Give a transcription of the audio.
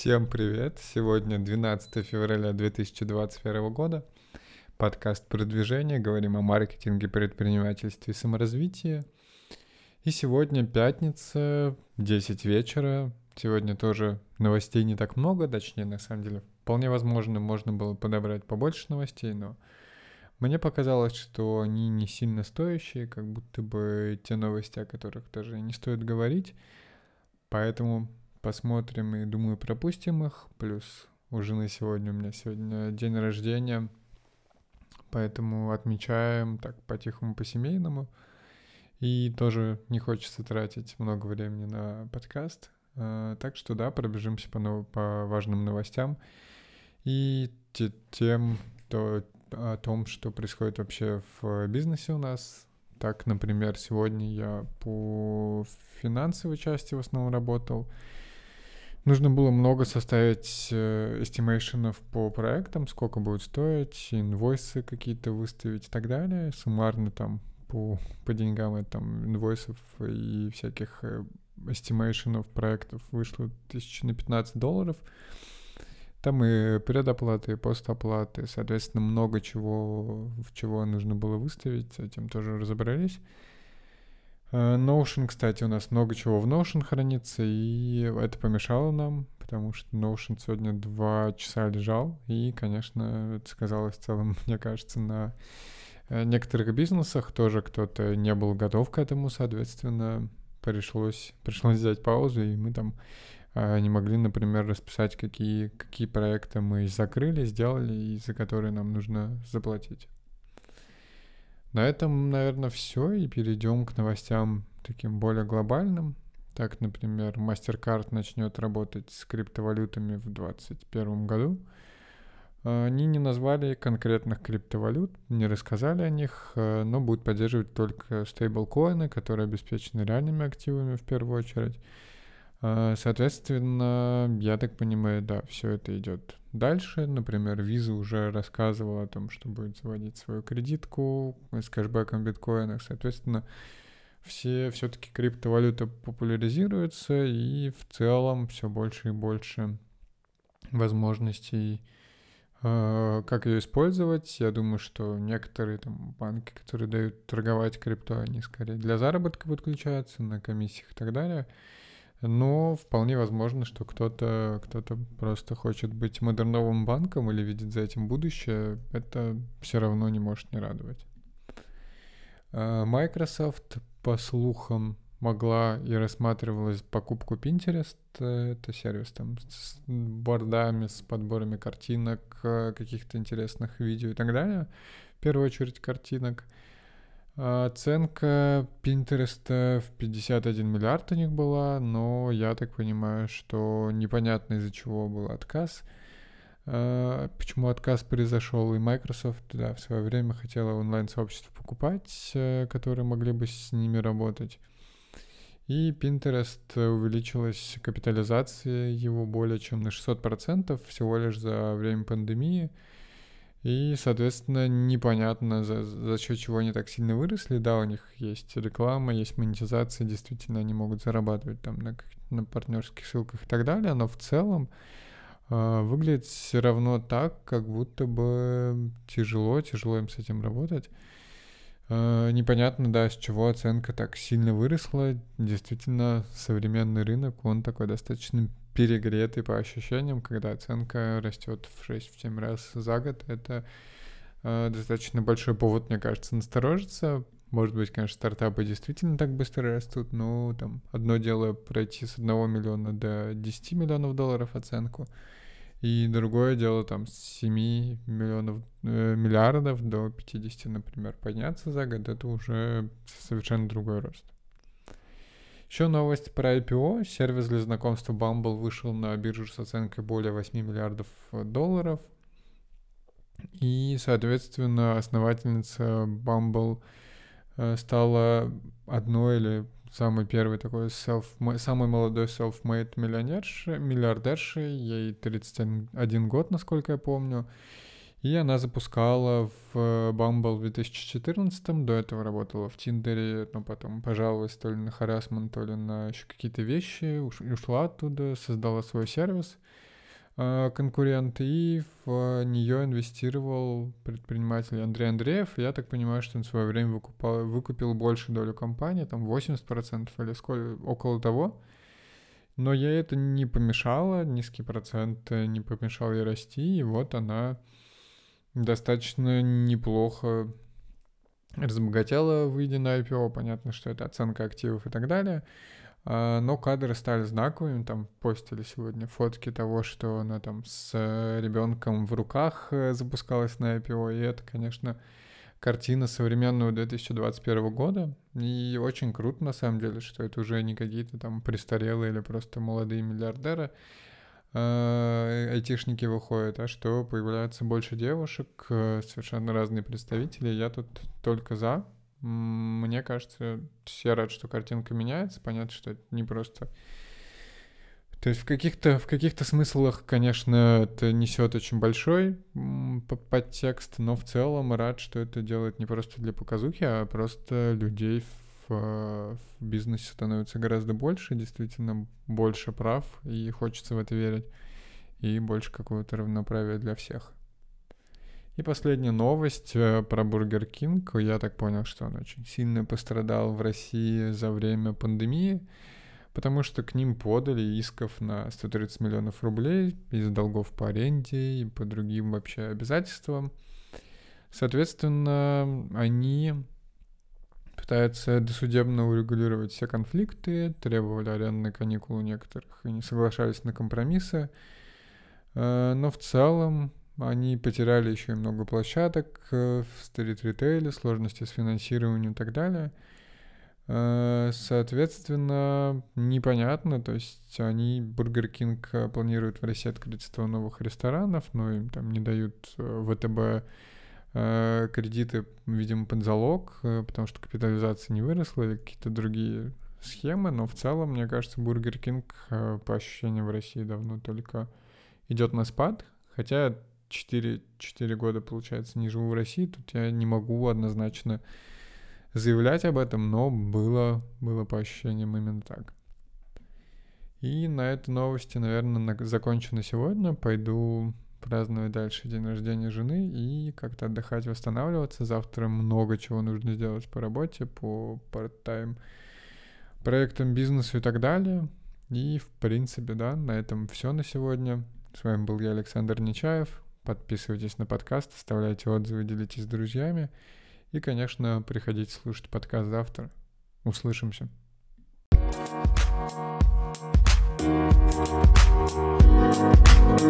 Всем привет! Сегодня 12 февраля 2021 года. Подкаст «Продвижение». Говорим о маркетинге, предпринимательстве и саморазвитии. И сегодня пятница, 10 вечера. Сегодня тоже новостей не так много, точнее, на самом деле, вполне возможно, можно было подобрать побольше новостей, но мне показалось, что они не сильно стоящие, как будто бы те новости, о которых даже не стоит говорить. Поэтому посмотрим и, думаю, пропустим их. Плюс у жены сегодня, у меня сегодня день рождения, поэтому отмечаем так по-тихому, по-семейному. И тоже не хочется тратить много времени на подкаст. А, так что да, пробежимся по, нов- по важным новостям и те, тем, то, о том, что происходит вообще в бизнесе у нас. Так, например, сегодня я по финансовой части в основном работал. Нужно было много составить э, estimation ов по проектам, сколько будет стоить, инвойсы какие-то выставить и так далее. Суммарно там по, по деньгам это там инвойсов и всяких estimation ов проектов вышло тысячи на 15 долларов. Там и предоплаты, и постоплаты, соответственно, много чего, в чего нужно было выставить, с этим тоже разобрались. Э, Notion, кстати, у нас много чего в Notion хранится, и это помешало нам, потому что Notion сегодня два часа лежал, и, конечно, это сказалось в целом, мне кажется, на э, некоторых бизнесах тоже кто-то не был готов к этому, соответственно, пришлось, пришлось взять паузу, и мы там э, не могли, например, расписать, какие, какие проекты мы закрыли, сделали, и за которые нам нужно заплатить. На этом, наверное, все, и перейдем к новостям таким более глобальным. Так, например, MasterCard начнет работать с криптовалютами в 2021 году. Они не назвали конкретных криптовалют, не рассказали о них, но будут поддерживать только стейблкоины, которые обеспечены реальными активами в первую очередь. Соответственно, я так понимаю, да, все это идет дальше. Например, Visa уже рассказывала о том, что будет заводить свою кредитку с кэшбэком в биткоинах. Соответственно, все все-таки криптовалюта популяризируется, и в целом все больше и больше возможностей, э, как ее использовать. Я думаю, что некоторые там банки, которые дают торговать крипто, они скорее для заработка подключаются на комиссиях и так далее. Но вполне возможно, что кто-то кто просто хочет быть модерновым банком или видит за этим будущее. Это все равно не может не радовать. А, Microsoft, по слухам, могла и рассматривалась покупку Pinterest. Это сервис там с бордами, с подборами картинок, каких-то интересных видео и так далее. В первую очередь картинок — Оценка Pinterest в 51 миллиард у них была, но я так понимаю, что непонятно из-за чего был отказ. А, почему отказ произошел, и Microsoft да, в свое время хотела онлайн-сообщество покупать, э, которые могли бы с ними работать. И Pinterest увеличилась капитализация его более чем на 600% всего лишь за время пандемии. И, соответственно, непонятно, за, за счет чего они так сильно выросли. Да, у них есть реклама, есть монетизация, действительно, они могут зарабатывать там на, на партнерских ссылках и так далее, но в целом э, выглядит все равно так, как будто бы тяжело, тяжело им с этим работать. Э, непонятно, да, с чего оценка так сильно выросла. Действительно, современный рынок, он такой достаточно перегретый по ощущениям, когда оценка растет в 6-7 раз за год. Это э, достаточно большой повод, мне кажется, насторожиться. Может быть, конечно, стартапы действительно так быстро растут, но там одно дело пройти с 1 миллиона до 10 миллионов долларов оценку, и другое дело там с 7 миллионов, э, миллиардов до 50, например, подняться за год, это уже совершенно другой рост. Еще новость про IPO. Сервис для знакомства Bumble вышел на биржу с оценкой более 8 миллиардов долларов. И, соответственно, основательница Bumble э, стала одной или самой первой такой self, самой молодой self-made миллионершей, миллиардершей. Ей 31 год, насколько я помню. И она запускала в Bumble в 2014 до этого работала в Тиндере, но потом пожаловалась то ли на харасмент, то ли на еще какие-то вещи, ушла оттуда, создала свой сервис э, конкурент, и в нее инвестировал предприниматель Андрей Андреев. Я так понимаю, что он в свое время выкупал, выкупил больше долю компании, там 80% или сколько, около того. Но ей это не помешало, низкий процент не помешал ей расти, и вот она достаточно неплохо разбогатела, выйдя на IPO. Понятно, что это оценка активов и так далее. А, но кадры стали знаковыми, там постили сегодня фотки того, что она там с ребенком в руках э, запускалась на IPO, и это, конечно, картина современного 2021 года. И очень круто, на самом деле, что это уже не какие-то там престарелые или просто молодые миллиардеры, э, айтишники выходят, а что появляется больше девушек, э, совершенно разные представители. Я тут только за. Мне кажется, все рад, что картинка меняется. Понятно, что это не просто то есть в каких-то в каких-то смыслах, конечно, это несет очень большой подтекст, но в целом рад, что это делает не просто для показухи, а просто людей в, в бизнесе становится гораздо больше, действительно больше прав, и хочется в это верить, и больше какого-то равноправия для всех. И последняя новость э, про Бургер Кинг. Я так понял, что он очень сильно пострадал в России за время пандемии потому что к ним подали исков на 130 миллионов рублей из долгов по аренде и по другим вообще обязательствам. Соответственно, они пытаются досудебно урегулировать все конфликты, требовали арендные каникулы у некоторых и не соглашались на компромиссы. Э, но в целом они потеряли еще и много площадок в стрит-ритейле, сложности с финансированием и так далее – Э, соответственно, непонятно, то есть они, Бургер Кинг, э, планируют в России открыть 100 новых ресторанов, но им там не дают э, ВТБ кредиты, видимо, под залог, потому что капитализация не выросла или какие-то другие схемы, но в целом, мне кажется, Бургер Кинг по ощущениям в России давно только идет на спад, хотя 4, 4 года, получается, не живу в России, тут я не могу однозначно заявлять об этом, но было, было по ощущениям именно так. И на этой новости, наверное, на, закончу на сегодня. Пойду праздновать дальше день рождения жены и как-то отдыхать, восстанавливаться. Завтра много чего нужно сделать по работе, по part-time проектам, бизнесу и так далее. И, в принципе, да, на этом все на сегодня. С вами был я, Александр Нечаев. Подписывайтесь на подкаст, оставляйте отзывы, делитесь с друзьями. И, конечно, приходите слушать подкаст завтра. Услышимся. thank you Thank you.